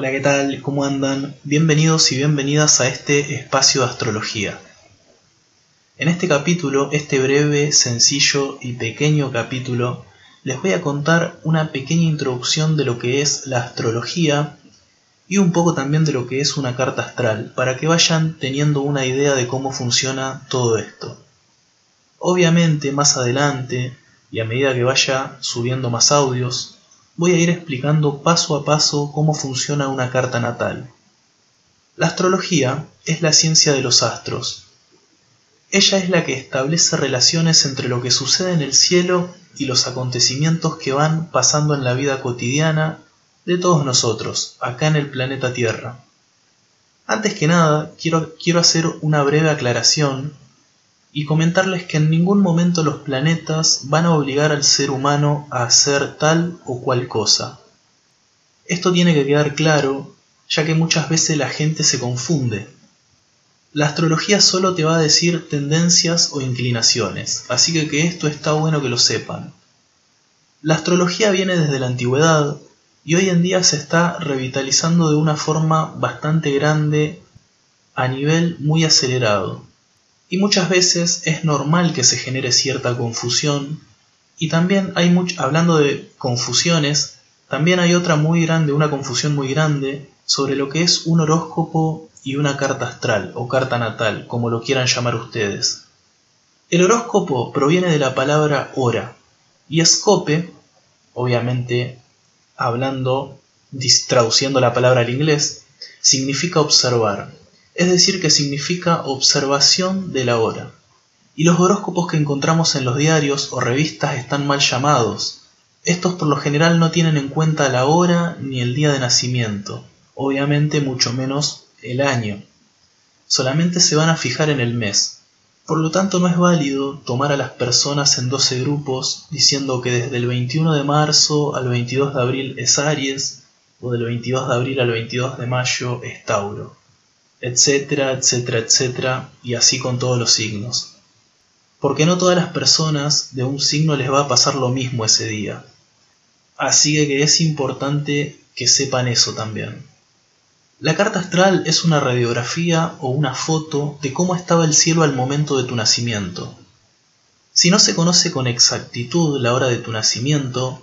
Hola, ¿qué tal? ¿Cómo andan? Bienvenidos y bienvenidas a este espacio de astrología. En este capítulo, este breve, sencillo y pequeño capítulo, les voy a contar una pequeña introducción de lo que es la astrología y un poco también de lo que es una carta astral, para que vayan teniendo una idea de cómo funciona todo esto. Obviamente, más adelante, y a medida que vaya subiendo más audios, voy a ir explicando paso a paso cómo funciona una carta natal. La astrología es la ciencia de los astros. Ella es la que establece relaciones entre lo que sucede en el cielo y los acontecimientos que van pasando en la vida cotidiana de todos nosotros, acá en el planeta Tierra. Antes que nada, quiero, quiero hacer una breve aclaración y comentarles que en ningún momento los planetas van a obligar al ser humano a hacer tal o cual cosa. Esto tiene que quedar claro, ya que muchas veces la gente se confunde. La astrología solo te va a decir tendencias o inclinaciones, así que que esto está bueno que lo sepan. La astrología viene desde la antigüedad y hoy en día se está revitalizando de una forma bastante grande a nivel muy acelerado. Y muchas veces es normal que se genere cierta confusión. Y también hay mucho, hablando de confusiones, también hay otra muy grande, una confusión muy grande sobre lo que es un horóscopo y una carta astral o carta natal, como lo quieran llamar ustedes. El horóscopo proviene de la palabra hora y escope, obviamente hablando, traduciendo la palabra al inglés, significa observar es decir, que significa observación de la hora. Y los horóscopos que encontramos en los diarios o revistas están mal llamados. Estos por lo general no tienen en cuenta la hora ni el día de nacimiento, obviamente mucho menos el año. Solamente se van a fijar en el mes. Por lo tanto no es válido tomar a las personas en 12 grupos diciendo que desde el 21 de marzo al 22 de abril es Aries o del 22 de abril al 22 de mayo es Tauro etcétera, etcétera, etcétera, y así con todos los signos. Porque no todas las personas de un signo les va a pasar lo mismo ese día. Así que es importante que sepan eso también. La carta astral es una radiografía o una foto de cómo estaba el cielo al momento de tu nacimiento. Si no se conoce con exactitud la hora de tu nacimiento,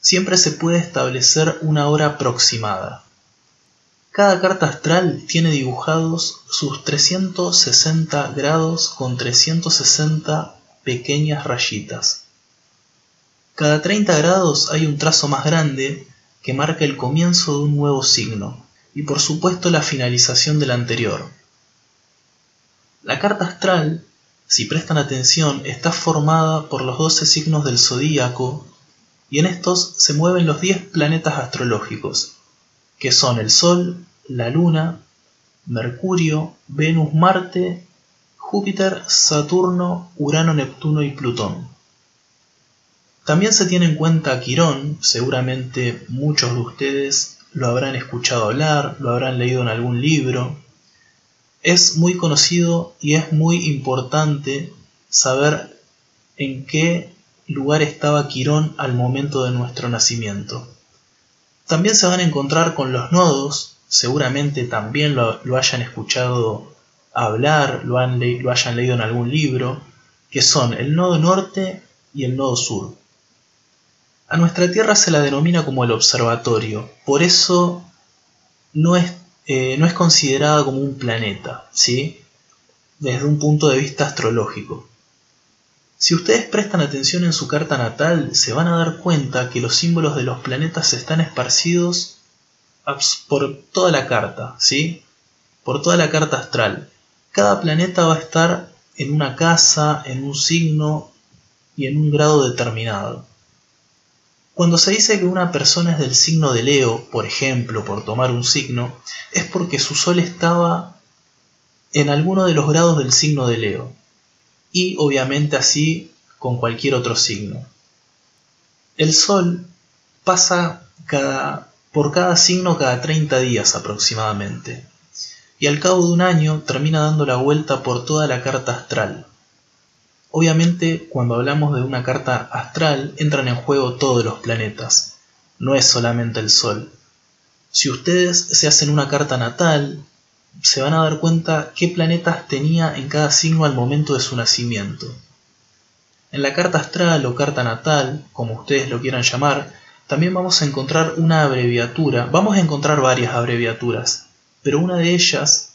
siempre se puede establecer una hora aproximada. Cada carta astral tiene dibujados sus 360 grados con 360 pequeñas rayitas. Cada 30 grados hay un trazo más grande que marca el comienzo de un nuevo signo y por supuesto la finalización del anterior. La carta astral, si prestan atención, está formada por los 12 signos del zodíaco y en estos se mueven los 10 planetas astrológicos que son el Sol, la Luna, Mercurio, Venus, Marte, Júpiter, Saturno, Urano, Neptuno y Plutón. También se tiene en cuenta Quirón, seguramente muchos de ustedes lo habrán escuchado hablar, lo habrán leído en algún libro. Es muy conocido y es muy importante saber en qué lugar estaba Quirón al momento de nuestro nacimiento. También se van a encontrar con los nodos, seguramente también lo, hayan escuchado hablar, lo, han lo hayan leído en algún libro, que son el nodo norte y el nodo sur. A nuestra Tierra se la denomina como el observatorio, por eso no es, eh, no es considerada como un planeta, ¿sí? desde un punto de vista astrológico. Si ustedes prestan atención en su carta natal, se van a dar cuenta que los símbolos de los planetas están esparcidos por toda la carta, ¿sí? Por toda la carta astral. Cada planeta va a estar en una casa, en un signo y en un grado determinado. Cuando se dice que una persona es del signo de Leo, por ejemplo, por tomar un signo, es porque su sol estaba en alguno de los grados del signo de Leo y obviamente así con cualquier otro signo. El Sol pasa cada, por cada signo cada 30 días aproximadamente, y al cabo de un año termina dando la vuelta por toda la carta astral. Obviamente cuando hablamos de una carta astral entran en juego todos los planetas, no es solamente el Sol. Si ustedes se hacen una carta natal, se van a dar cuenta qué planetas tenía en cada signo al momento de su nacimiento. En la carta astral o carta natal, como ustedes lo quieran llamar, también vamos a encontrar una abreviatura. Vamos a encontrar varias abreviaturas, pero una de ellas,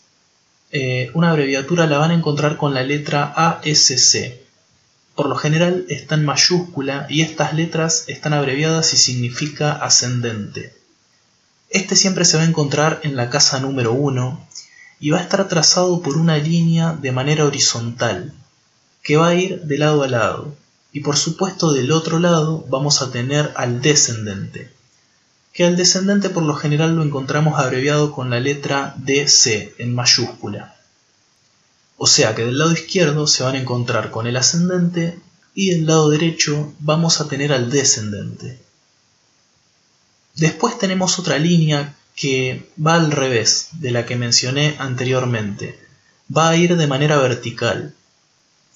eh, una abreviatura la van a encontrar con la letra ASC. Por lo general está en mayúscula y estas letras están abreviadas y significa ascendente. Este siempre se va a encontrar en la casa número 1 y va a estar trazado por una línea de manera horizontal, que va a ir de lado a lado. Y por supuesto del otro lado vamos a tener al descendente, que al descendente por lo general lo encontramos abreviado con la letra DC en mayúscula. O sea que del lado izquierdo se van a encontrar con el ascendente y del lado derecho vamos a tener al descendente. Después tenemos otra línea que va al revés de la que mencioné anteriormente. Va a ir de manera vertical.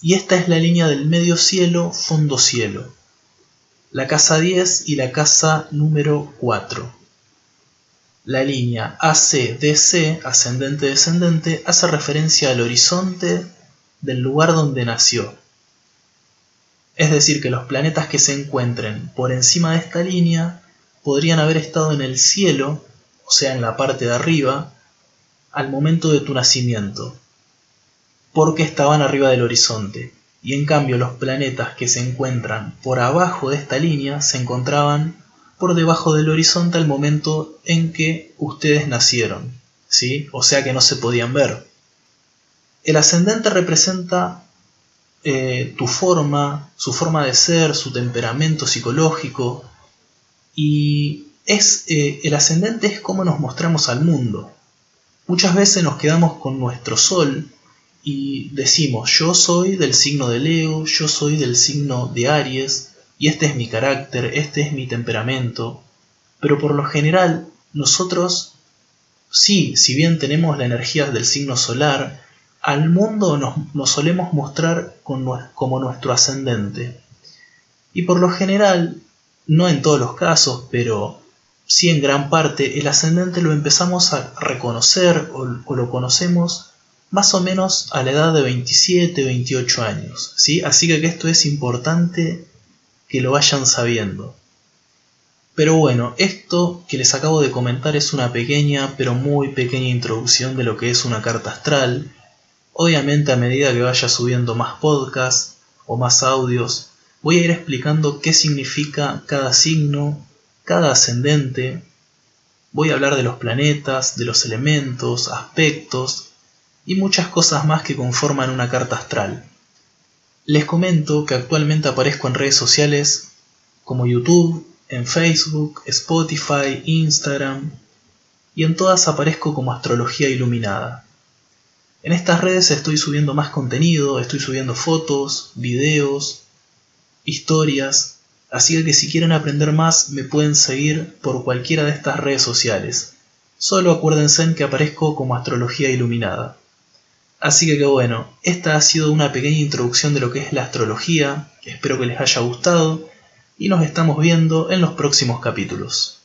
Y esta es la línea del medio cielo, fondo cielo. La casa 10 y la casa número 4. La línea AC-DC, ascendente-descendente, hace referencia al horizonte del lugar donde nació. Es decir, que los planetas que se encuentren por encima de esta línea podrían haber estado en el cielo, o sea, en la parte de arriba, al momento de tu nacimiento, porque estaban arriba del horizonte, y en cambio los planetas que se encuentran por abajo de esta línea se encontraban por debajo del horizonte al momento en que ustedes nacieron, ¿sí? O sea que no se podían ver. El ascendente representa eh, tu forma, su forma de ser, su temperamento psicológico, y es, eh, el ascendente es cómo nos mostramos al mundo. Muchas veces nos quedamos con nuestro sol y decimos yo soy del signo de Leo, yo soy del signo de Aries, y este es mi carácter, este es mi temperamento. Pero por lo general, nosotros, sí, si bien tenemos la energía del signo solar, al mundo nos, solemos mostrar como nuestro ascendente. Y por lo general, no en todos los casos, pero sí en gran parte, el ascendente lo empezamos a reconocer o, lo conocemos más o menos a la edad de 27, 28 años. ¿sí? Así que esto es importante que lo vayan sabiendo. Pero bueno, esto que les acabo de comentar es una pequeña, pero muy pequeña introducción de lo que es una carta astral. Obviamente a medida que vaya subiendo más podcasts o más audios, voy a ir explicando qué significa cada signo, cada ascendente. Voy a hablar de los planetas, de los elementos, aspectos y muchas cosas más que conforman una carta astral. Les comento que actualmente aparezco en redes sociales como YouTube, en Facebook, Spotify, Instagram y en todas aparezco como Astrología Iluminada. En estas redes estoy subiendo más contenido, estoy subiendo fotos, videos, historias, así que si quieren aprender más me pueden seguir por cualquiera de estas redes sociales. Solo acuérdense en que aparezco como Astrología Iluminada. Así que, bueno, esta ha sido una pequeña introducción de lo que es la astrología, espero que les haya gustado y nos estamos viendo en los próximos capítulos.